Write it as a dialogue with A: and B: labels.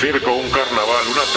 A: circo, un carnaval, una.